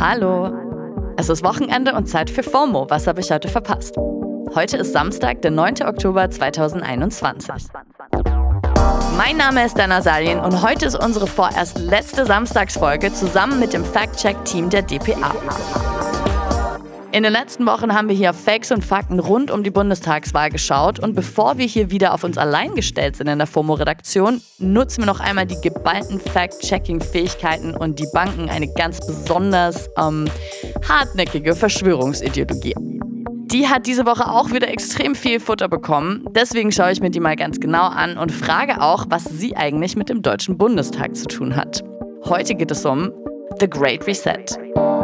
Hallo. Es ist Wochenende und Zeit für FOMO. Was habe ich heute verpasst? Heute ist Samstag, der 9. Oktober 2021. Mein Name ist Dana Salien und heute ist unsere vorerst letzte Samstagsfolge zusammen mit dem Fact-Check-Team der DPA. In den letzten Wochen haben wir hier auf Facts und Fakten rund um die Bundestagswahl geschaut und bevor wir hier wieder auf uns allein gestellt sind in der FOMO-Redaktion, nutzen wir noch einmal die geballten Fact-Checking-Fähigkeiten und die Banken eine ganz besonders ähm, hartnäckige Verschwörungsideologie. Die hat diese Woche auch wieder extrem viel Futter bekommen. Deswegen schaue ich mir die mal ganz genau an und frage auch, was sie eigentlich mit dem Deutschen Bundestag zu tun hat. Heute geht es um The Great Reset.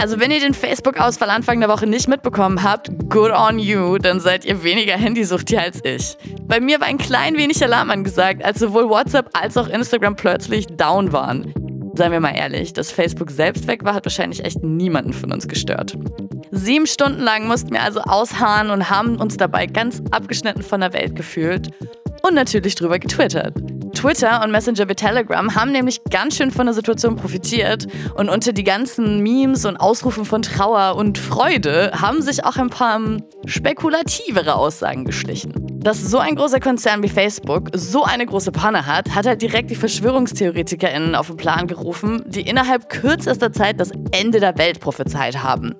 Also wenn ihr den Facebook-Ausfall Anfang der Woche nicht mitbekommen habt, good on you, dann seid ihr weniger Handysuchtig als ich. Bei mir war ein klein wenig Alarm angesagt, als sowohl WhatsApp als auch Instagram plötzlich down waren. Seien wir mal ehrlich, dass Facebook selbst weg war, hat wahrscheinlich echt niemanden von uns gestört. Sieben Stunden lang mussten wir also ausharren und haben uns dabei ganz abgeschnitten von der Welt gefühlt und natürlich drüber getwittert. Twitter und Messenger wie Telegram haben nämlich ganz schön von der Situation profitiert und unter die ganzen Memes und Ausrufen von Trauer und Freude haben sich auch ein paar ähm, spekulativere Aussagen geschlichen. Dass so ein großer Konzern wie Facebook so eine große Panne hat, hat halt direkt die VerschwörungstheoretikerInnen auf den Plan gerufen, die innerhalb kürzester Zeit das Ende der Welt prophezeit haben.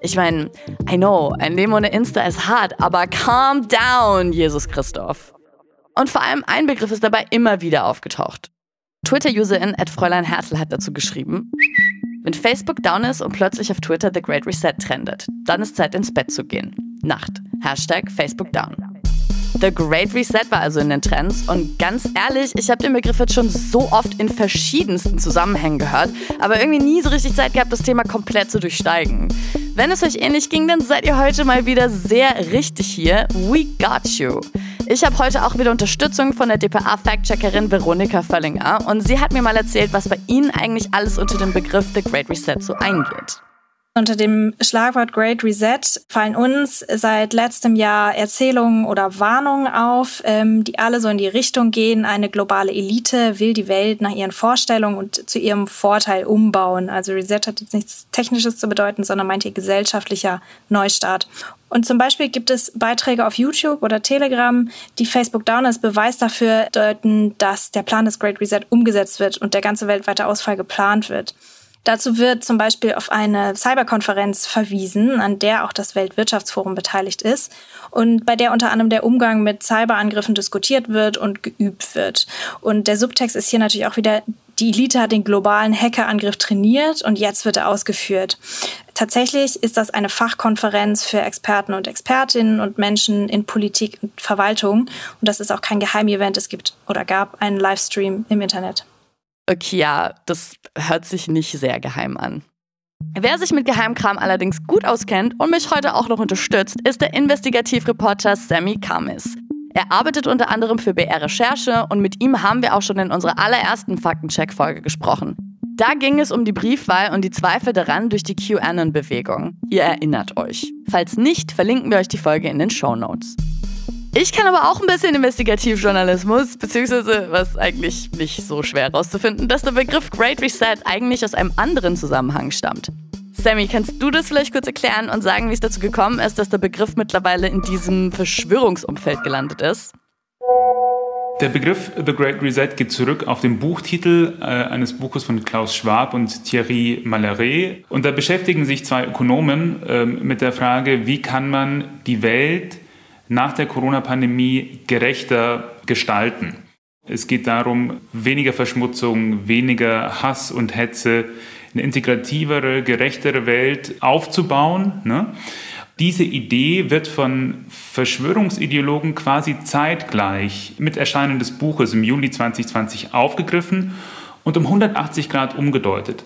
Ich meine, I know, ein Leben ohne Insta ist hart, aber calm down, Jesus Christoph. Und vor allem ein Begriff ist dabei immer wieder aufgetaucht. Twitter-Userin Fräulein Hertel hat dazu geschrieben, wenn Facebook down ist und plötzlich auf Twitter The Great Reset trendet, dann ist Zeit ins Bett zu gehen. Nacht. Hashtag Facebook down. The Great Reset war also in den Trends und ganz ehrlich, ich habe den Begriff jetzt schon so oft in verschiedensten Zusammenhängen gehört, aber irgendwie nie so richtig Zeit gehabt, das Thema komplett zu durchsteigen. Wenn es euch ähnlich ging, dann seid ihr heute mal wieder sehr richtig hier. We got you. Ich habe heute auch wieder Unterstützung von der DPA-Fact-Checkerin Veronika Völlinger und sie hat mir mal erzählt, was bei Ihnen eigentlich alles unter dem Begriff The Great Reset so eingeht. Unter dem Schlagwort Great Reset fallen uns seit letztem Jahr Erzählungen oder Warnungen auf, ähm, die alle so in die Richtung gehen, eine globale Elite will die Welt nach ihren Vorstellungen und zu ihrem Vorteil umbauen. Also Reset hat jetzt nichts Technisches zu bedeuten, sondern meint hier gesellschaftlicher Neustart. Und zum Beispiel gibt es Beiträge auf YouTube oder Telegram, die Facebook Down als Beweis dafür deuten, dass der Plan des Great Reset umgesetzt wird und der ganze weltweite Ausfall geplant wird. Dazu wird zum Beispiel auf eine Cyberkonferenz verwiesen, an der auch das Weltwirtschaftsforum beteiligt ist und bei der unter anderem der Umgang mit Cyberangriffen diskutiert wird und geübt wird. Und der Subtext ist hier natürlich auch wieder, die Elite hat den globalen Hackerangriff trainiert und jetzt wird er ausgeführt. Tatsächlich ist das eine Fachkonferenz für Experten und Expertinnen und Menschen in Politik und Verwaltung. Und das ist auch kein Geheimevent. Es gibt oder gab einen Livestream im Internet. Okay, ja, das hört sich nicht sehr geheim an. Wer sich mit Geheimkram allerdings gut auskennt und mich heute auch noch unterstützt, ist der Investigativreporter Sammy Kamis. Er arbeitet unter anderem für BR Recherche und mit ihm haben wir auch schon in unserer allerersten Faktencheck-Folge gesprochen. Da ging es um die Briefwahl und die Zweifel daran durch die QAnon-Bewegung. Ihr erinnert euch. Falls nicht, verlinken wir euch die Folge in den Show Notes. Ich kann aber auch ein bisschen Investigativjournalismus, beziehungsweise was eigentlich nicht so schwer herauszufinden, dass der Begriff Great Reset eigentlich aus einem anderen Zusammenhang stammt. Sammy, kannst du das vielleicht kurz erklären und sagen, wie es dazu gekommen ist, dass der Begriff mittlerweile in diesem Verschwörungsumfeld gelandet ist? Der Begriff The Great Reset geht zurück auf den Buchtitel äh, eines Buches von Klaus Schwab und Thierry Mallaré. Und da beschäftigen sich zwei Ökonomen äh, mit der Frage, wie kann man die Welt nach der Corona-Pandemie gerechter gestalten. Es geht darum, weniger Verschmutzung, weniger Hass und Hetze, eine integrativere, gerechtere Welt aufzubauen. Ne? Diese Idee wird von Verschwörungsideologen quasi zeitgleich mit Erscheinen des Buches im Juli 2020 aufgegriffen und um 180 Grad umgedeutet.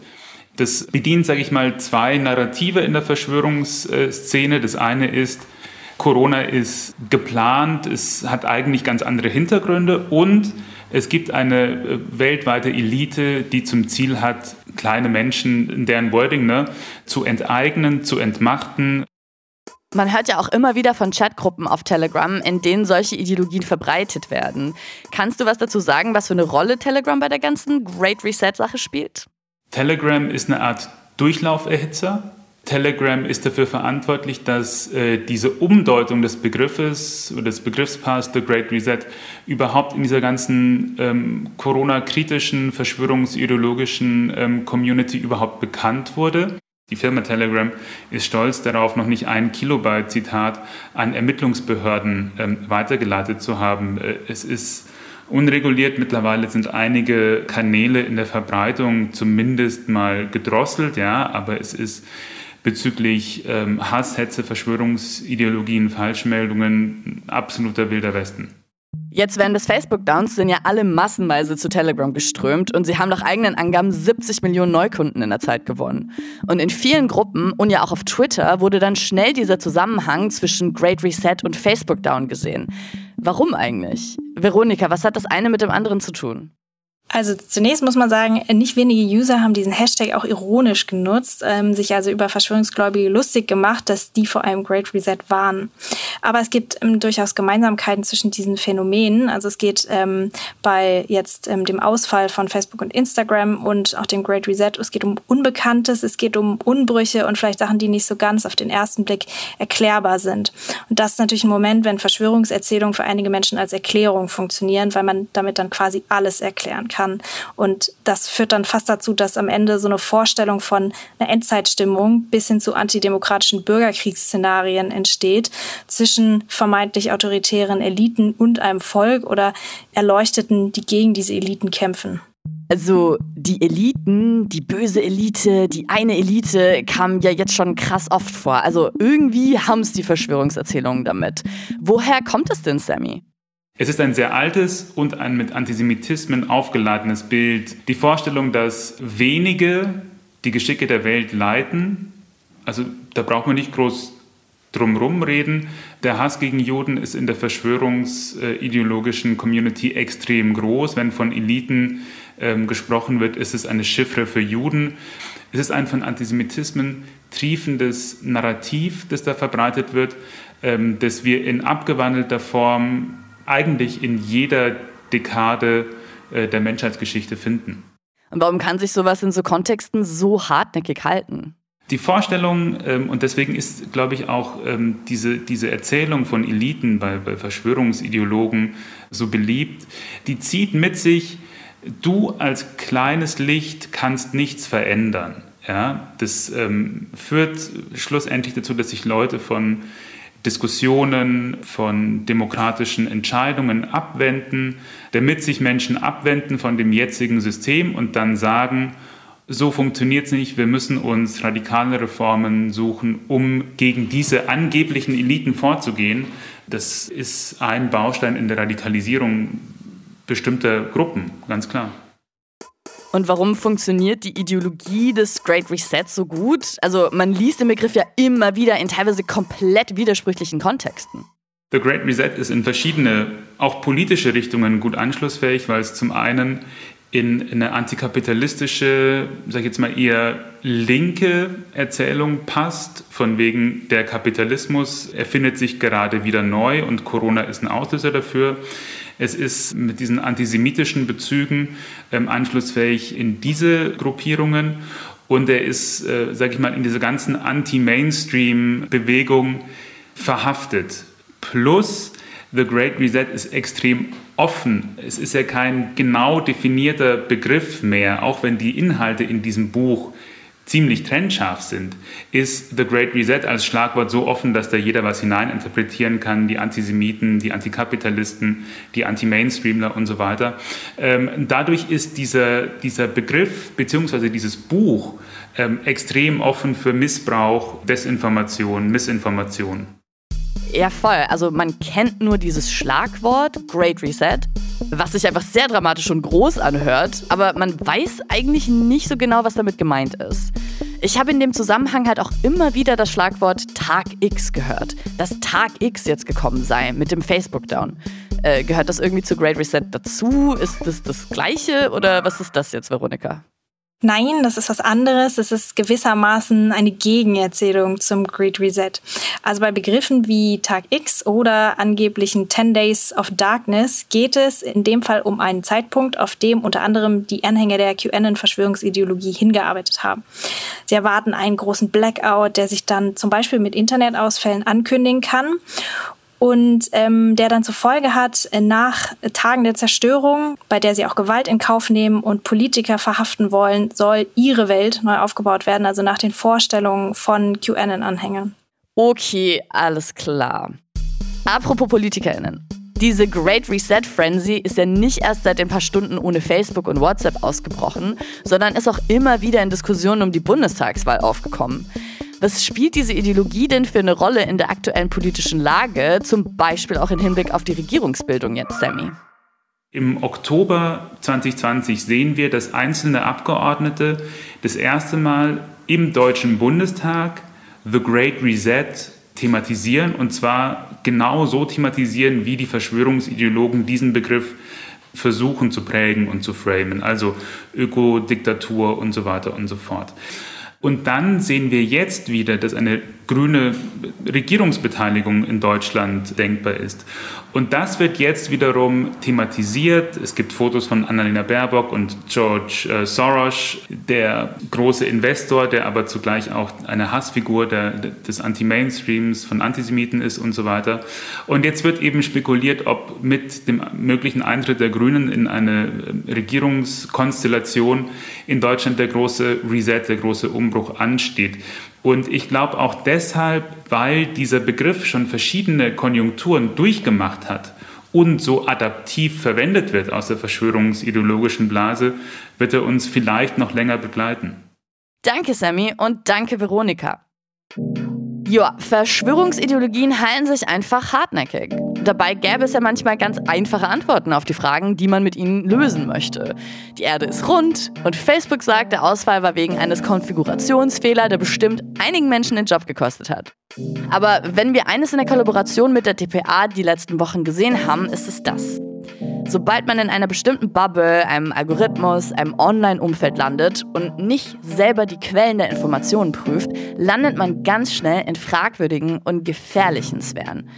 Das bedient, sage ich mal, zwei Narrative in der Verschwörungsszene. Das eine ist, Corona ist geplant, es hat eigentlich ganz andere Hintergründe und es gibt eine äh, weltweite Elite, die zum Ziel hat, kleine Menschen, in deren Wording, ne, zu enteignen, zu entmachten. Man hört ja auch immer wieder von Chatgruppen auf Telegram, in denen solche Ideologien verbreitet werden. Kannst du was dazu sagen, was für eine Rolle Telegram bei der ganzen Great Reset-Sache spielt? Telegram ist eine Art Durchlauferhitzer. Telegram ist dafür verantwortlich, dass äh, diese Umdeutung des Begriffes oder des Begriffspaars The Great Reset überhaupt in dieser ganzen ähm, Corona-kritischen, verschwörungsideologischen ähm, Community überhaupt bekannt wurde. Die Firma Telegram ist stolz darauf, noch nicht ein Kilobyte, Zitat, an Ermittlungsbehörden ähm, weitergeleitet zu haben. Äh, es ist unreguliert. Mittlerweile sind einige Kanäle in der Verbreitung zumindest mal gedrosselt, ja, aber es ist bezüglich ähm, Hass, Hetze, Verschwörungsideologien, Falschmeldungen absoluter wilder Westen. Jetzt während des Facebook-Downs sind ja alle massenweise zu Telegram geströmt und sie haben nach eigenen Angaben 70 Millionen Neukunden in der Zeit gewonnen. Und in vielen Gruppen und ja auch auf Twitter wurde dann schnell dieser Zusammenhang zwischen Great Reset und Facebook-Down gesehen. Warum eigentlich? Veronika, was hat das eine mit dem anderen zu tun? Also zunächst muss man sagen, nicht wenige User haben diesen Hashtag auch ironisch genutzt, ähm, sich also über Verschwörungsgläubige lustig gemacht, dass die vor allem Great Reset waren. Aber es gibt ähm, durchaus Gemeinsamkeiten zwischen diesen Phänomenen. Also es geht ähm, bei jetzt ähm, dem Ausfall von Facebook und Instagram und auch dem Great Reset, es geht um Unbekanntes, es geht um Unbrüche und vielleicht Sachen, die nicht so ganz auf den ersten Blick erklärbar sind. Und das ist natürlich ein Moment, wenn Verschwörungserzählungen für einige Menschen als Erklärung funktionieren, weil man damit dann quasi alles erklären kann kann. Und das führt dann fast dazu, dass am Ende so eine Vorstellung von einer Endzeitstimmung bis hin zu antidemokratischen Bürgerkriegsszenarien entsteht zwischen vermeintlich autoritären Eliten und einem Volk oder Erleuchteten, die gegen diese Eliten kämpfen. Also die Eliten, die böse Elite, die eine Elite kam ja jetzt schon krass oft vor. Also irgendwie haben es die Verschwörungserzählungen damit. Woher kommt es denn, Sammy? Es ist ein sehr altes und ein mit Antisemitismen aufgeladenes Bild. Die Vorstellung, dass wenige die Geschicke der Welt leiten, also da braucht man nicht groß drumherum reden. Der Hass gegen Juden ist in der verschwörungsideologischen Community extrem groß. Wenn von Eliten ähm, gesprochen wird, ist es eine Chiffre für Juden. Es ist ein von Antisemitismen triefendes Narrativ, das da verbreitet wird, ähm, das wir in abgewandelter Form eigentlich in jeder Dekade äh, der Menschheitsgeschichte finden. Und warum kann sich sowas in so Kontexten so hartnäckig halten? Die Vorstellung, ähm, und deswegen ist, glaube ich, auch ähm, diese, diese Erzählung von Eliten bei, bei Verschwörungsideologen so beliebt, die zieht mit sich, du als kleines Licht kannst nichts verändern. Ja, das ähm, führt schlussendlich dazu, dass sich Leute von Diskussionen, von demokratischen Entscheidungen abwenden, damit sich Menschen abwenden von dem jetzigen System und dann sagen, so funktioniert es nicht, wir müssen uns radikale Reformen suchen, um gegen diese angeblichen Eliten vorzugehen. Das ist ein Baustein in der Radikalisierung bestimmter Gruppen, ganz klar. Und warum funktioniert die Ideologie des Great Reset so gut? Also man liest den Begriff ja immer wieder in teilweise komplett widersprüchlichen Kontexten. The Great Reset ist in verschiedene, auch politische Richtungen gut anschlussfähig, weil es zum einen in eine antikapitalistische, sag ich jetzt mal eher linke Erzählung passt, von wegen der Kapitalismus erfindet sich gerade wieder neu und Corona ist ein Auslöser dafür. Es ist mit diesen antisemitischen Bezügen ähm, anschlussfähig in diese Gruppierungen und er ist, äh, sage ich mal, in dieser ganzen Anti-Mainstream-Bewegung verhaftet. Plus, The Great Reset ist extrem offen. Es ist ja kein genau definierter Begriff mehr, auch wenn die Inhalte in diesem Buch ziemlich trennscharf sind, ist The Great Reset als Schlagwort so offen, dass da jeder was hineininterpretieren kann, die Antisemiten, die Antikapitalisten, die Anti-Mainstreamler und so weiter. Ähm, dadurch ist dieser, dieser Begriff bzw. dieses Buch ähm, extrem offen für Missbrauch, Desinformation, Missinformation. Ja, voll. Also man kennt nur dieses Schlagwort Great Reset, was sich einfach sehr dramatisch und groß anhört, aber man weiß eigentlich nicht so genau, was damit gemeint ist. Ich habe in dem Zusammenhang halt auch immer wieder das Schlagwort Tag X gehört, dass Tag X jetzt gekommen sei mit dem Facebook-Down. Äh, gehört das irgendwie zu Great Reset dazu? Ist das das Gleiche oder was ist das jetzt, Veronika? Nein, das ist was anderes. Es ist gewissermaßen eine Gegenerzählung zum Great Reset. Also bei Begriffen wie Tag X oder angeblichen 10 Days of Darkness geht es in dem Fall um einen Zeitpunkt, auf dem unter anderem die Anhänger der QAnon-Verschwörungsideologie hingearbeitet haben. Sie erwarten einen großen Blackout, der sich dann zum Beispiel mit Internetausfällen ankündigen kann und ähm, der dann zur Folge hat, äh, nach Tagen der Zerstörung, bei der sie auch Gewalt in Kauf nehmen und Politiker verhaften wollen, soll ihre Welt neu aufgebaut werden, also nach den Vorstellungen von QAnon-Anhängern. Okay, alles klar. Apropos PolitikerInnen. Diese Great Reset Frenzy ist ja nicht erst seit ein paar Stunden ohne Facebook und WhatsApp ausgebrochen, sondern ist auch immer wieder in Diskussionen um die Bundestagswahl aufgekommen. Was spielt diese Ideologie denn für eine Rolle in der aktuellen politischen Lage, zum Beispiel auch im Hinblick auf die Regierungsbildung jetzt, Sammy? Im Oktober 2020 sehen wir, dass einzelne Abgeordnete das erste Mal im Deutschen Bundestag The Great Reset thematisieren und zwar genau so thematisieren, wie die Verschwörungsideologen diesen Begriff versuchen zu prägen und zu framen, also Ökodiktatur und so weiter und so fort. Und dann sehen wir jetzt wieder, dass eine grüne Regierungsbeteiligung in Deutschland denkbar ist. Und das wird jetzt wiederum thematisiert. Es gibt Fotos von Annalena Baerbock und George äh, Soros, der große Investor, der aber zugleich auch eine Hassfigur der, des Anti-Mainstreams von Antisemiten ist und so weiter. Und jetzt wird eben spekuliert, ob mit dem möglichen Eintritt der Grünen in eine äh, Regierungskonstellation in Deutschland der große Reset, der große Umbruch ansteht. Und ich glaube auch deshalb, weil dieser Begriff schon verschiedene Konjunkturen durchgemacht hat und so adaptiv verwendet wird aus der verschwörungsideologischen Blase, wird er uns vielleicht noch länger begleiten. Danke, Sammy, und danke, Veronika. Ja, Verschwörungsideologien halten sich einfach hartnäckig. Dabei gäbe es ja manchmal ganz einfache Antworten auf die Fragen, die man mit ihnen lösen möchte. Die Erde ist rund und Facebook sagt, der Ausfall war wegen eines Konfigurationsfehlers, der bestimmt einigen Menschen den Job gekostet hat. Aber wenn wir eines in der Kollaboration mit der DPA die letzten Wochen gesehen haben, ist es das. Sobald man in einer bestimmten Bubble, einem Algorithmus, einem Online-Umfeld landet und nicht selber die Quellen der Informationen prüft, landet man ganz schnell in fragwürdigen und gefährlichen Sphären.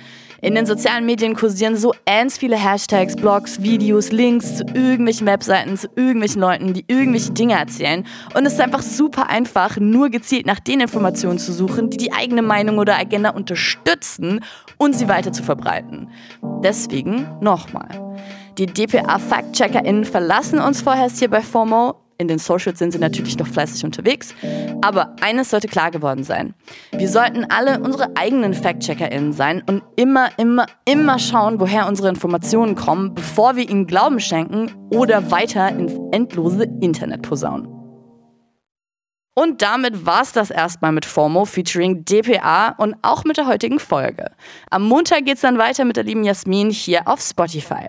In den sozialen Medien kursieren so ends viele Hashtags, Blogs, Videos, Links zu irgendwelchen Webseiten, zu irgendwelchen Leuten, die irgendwelche Dinge erzählen. Und es ist einfach super einfach, nur gezielt nach den Informationen zu suchen, die die eigene Meinung oder Agenda unterstützen und sie weiter zu verbreiten. Deswegen nochmal. Die DPA-Fact-CheckerInnen verlassen uns vorerst hier bei FOMO. In den Socials sind sie natürlich noch fleißig unterwegs. Aber eines sollte klar geworden sein. Wir sollten alle unsere eigenen Fact-CheckerInnen sein und immer, immer, immer schauen, woher unsere Informationen kommen, bevor wir ihnen Glauben schenken oder weiter ins endlose Internet posaunen. Und damit war es das erstmal mit FOMO featuring DPA und auch mit der heutigen Folge. Am Montag geht es dann weiter mit der lieben Jasmin hier auf Spotify.